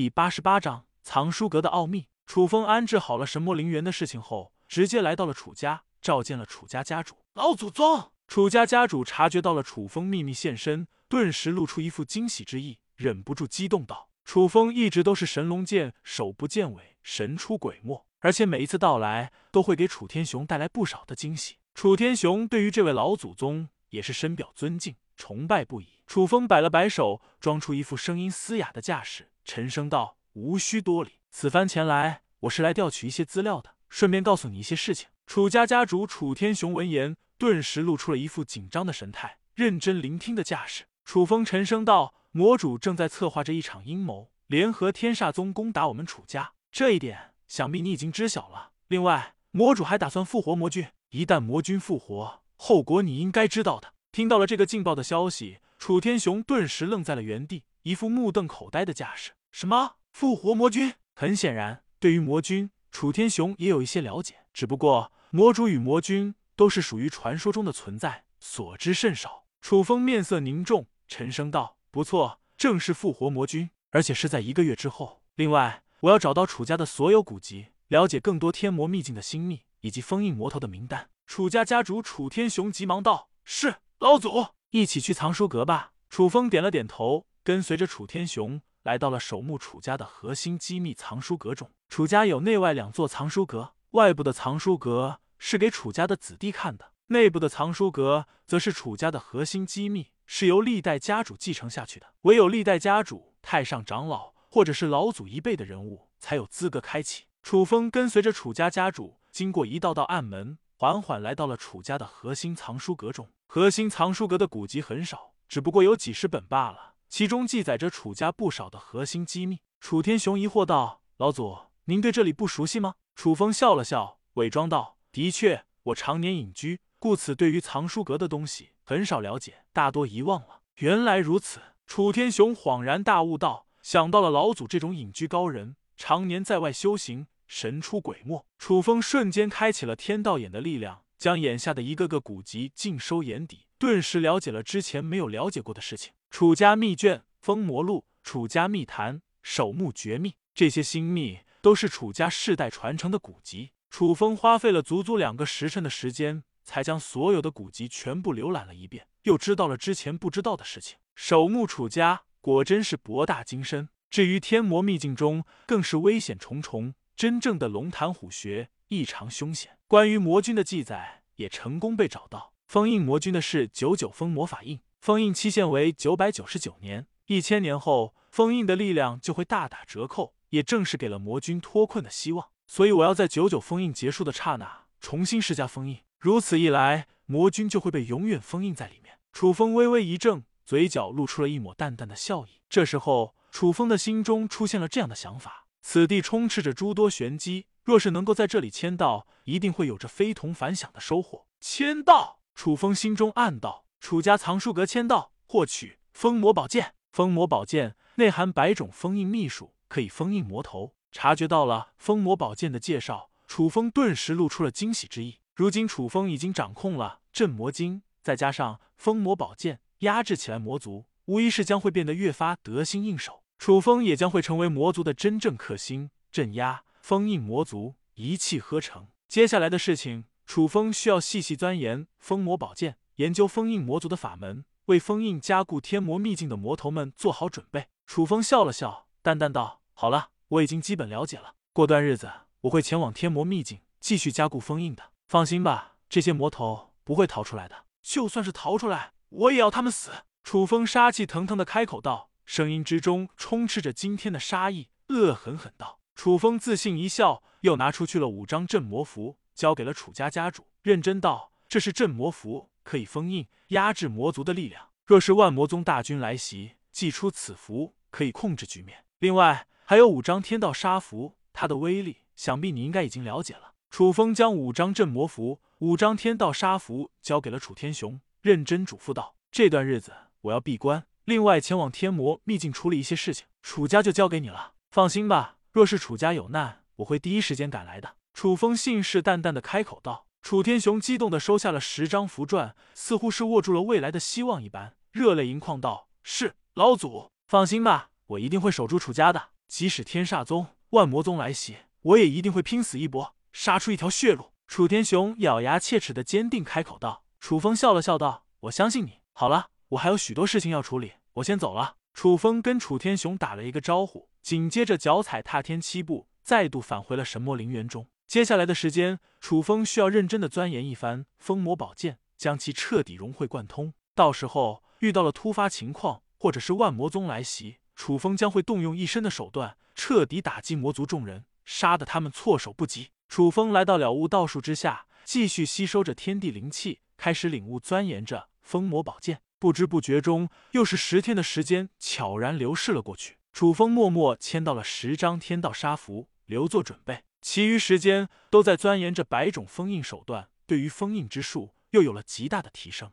第八十八章藏书阁的奥秘。楚风安置好了神魔陵园的事情后，直接来到了楚家，召见了楚家家主。老祖宗，楚家家主察觉到了楚风秘密现身，顿时露出一副惊喜之意，忍不住激动道：“楚风一直都是神龙见首不见尾，神出鬼没，而且每一次到来都会给楚天雄带来不少的惊喜。楚天雄对于这位老祖宗也是深表尊敬、崇拜不已。”楚风摆了摆手，装出一副声音嘶哑的架势，沉声道：“无需多礼，此番前来，我是来调取一些资料的，顺便告诉你一些事情。”楚家家主楚天雄闻言，顿时露出了一副紧张的神态，认真聆听的架势。楚风沉声道：“魔主正在策划着一场阴谋，联合天煞宗攻打我们楚家，这一点想必你已经知晓了。另外，魔主还打算复活魔君，一旦魔君复活，后果你应该知道的。”听到了这个劲爆的消息。楚天雄顿时愣在了原地，一副目瞪口呆的架势。什么复活魔君？很显然，对于魔君，楚天雄也有一些了解。只不过，魔主与魔君都是属于传说中的存在，所知甚少。楚风面色凝重，沉声道：“不错，正是复活魔君，而且是在一个月之后。另外，我要找到楚家的所有古籍，了解更多天魔秘境的心秘，以及封印魔头的名单。”楚家家主楚天雄急忙道：“是老祖。”一起去藏书阁吧。楚风点了点头，跟随着楚天雄来到了守墓楚家的核心机密藏书阁中。楚家有内外两座藏书阁，外部的藏书阁是给楚家的子弟看的，内部的藏书阁则是楚家的核心机密，是由历代家主继承下去的。唯有历代家主、太上长老或者是老祖一辈的人物才有资格开启。楚风跟随着楚家家主，经过一道道暗门，缓缓来到了楚家的核心藏书阁中。核心藏书阁的古籍很少，只不过有几十本罢了，其中记载着楚家不少的核心机密。楚天雄疑惑道：“老祖，您对这里不熟悉吗？”楚风笑了笑，伪装道：“的确，我常年隐居，故此对于藏书阁的东西很少了解，大多遗忘了。”原来如此，楚天雄恍然大悟道：“想到了老祖这种隐居高人，常年在外修行，神出鬼没。”楚风瞬间开启了天道眼的力量。将眼下的一个个古籍尽收眼底，顿时了解了之前没有了解过的事情。楚家秘卷、封魔录、楚家秘坛、守墓绝密，这些新秘都是楚家世代传承的古籍。楚风花费了足足两个时辰的时间，才将所有的古籍全部浏览了一遍，又知道了之前不知道的事情。守墓楚家果真是博大精深，至于天魔秘境中，更是危险重重，真正的龙潭虎穴。异常凶险。关于魔君的记载也成功被找到。封印魔君的是九九封魔法印，封印期限为九百九十九年。一千年后，封印的力量就会大打折扣，也正是给了魔君脱困的希望。所以，我要在九九封印结束的刹那重新施加封印。如此一来，魔君就会被永远封印在里面。楚风微微一怔，嘴角露出了一抹淡淡的笑意。这时候，楚风的心中出现了这样的想法：此地充斥着诸多玄机。若是能够在这里签到，一定会有着非同凡响的收获。签到，楚风心中暗道：楚家藏书阁签到，获取封魔宝剑。封魔宝剑内含百种封印秘术，可以封印魔头。察觉到了封魔宝剑的介绍，楚风顿时露出了惊喜之意。如今楚风已经掌控了镇魔经，再加上封魔宝剑压制起来魔族，无疑是将会变得越发得心应手。楚风也将会成为魔族的真正克星，镇压。封印魔族一气呵成，接下来的事情，楚风需要细细钻研封魔宝剑，研究封印魔族的法门，为封印加固天魔秘境的魔头们做好准备。楚风笑了笑，淡淡道：“好了，我已经基本了解了。过段日子，我会前往天魔秘境，继续加固封印的。放心吧，这些魔头不会逃出来的。就算是逃出来，我也要他们死。”楚风杀气腾腾的开口道，声音之中充斥着惊天的杀意，恶狠狠道。楚风自信一笑，又拿出去了五张镇魔符，交给了楚家家主，认真道：“这是镇魔符，可以封印、压制魔族的力量。若是万魔宗大军来袭，祭出此符，可以控制局面。另外还有五张天道杀符，它的威力，想必你应该已经了解了。”楚风将五张镇魔符、五张天道杀符交给了楚天雄，认真嘱咐道：“这段日子我要闭关，另外前往天魔秘境处理一些事情，楚家就交给你了。放心吧。”若是楚家有难，我会第一时间赶来的。”楚风信誓旦旦的开口道。楚天雄激动的收下了十张符篆，似乎是握住了未来的希望一般，热泪盈眶道：“是老祖，放心吧，我一定会守住楚家的。”即使天煞宗、万魔宗来袭，我也一定会拼死一搏，杀出一条血路。楚天雄咬牙切齿的坚定开口道。楚风笑了笑道：“我相信你。好了，我还有许多事情要处理，我先走了。”楚风跟楚天雄打了一个招呼，紧接着脚踩踏天七步，再度返回了神魔陵园中。接下来的时间，楚风需要认真的钻研一番封魔宝剑，将其彻底融会贯通。到时候遇到了突发情况，或者是万魔宗来袭，楚风将会动用一身的手段，彻底打击魔族众人，杀得他们措手不及。楚风来到了悟道树之下，继续吸收着天地灵气，开始领悟钻研着封魔宝剑。不知不觉中，又是十天的时间悄然流逝了过去。楚风默默签到了十张天道杀符，留作准备。其余时间都在钻研着百种封印手段，对于封印之术又有了极大的提升。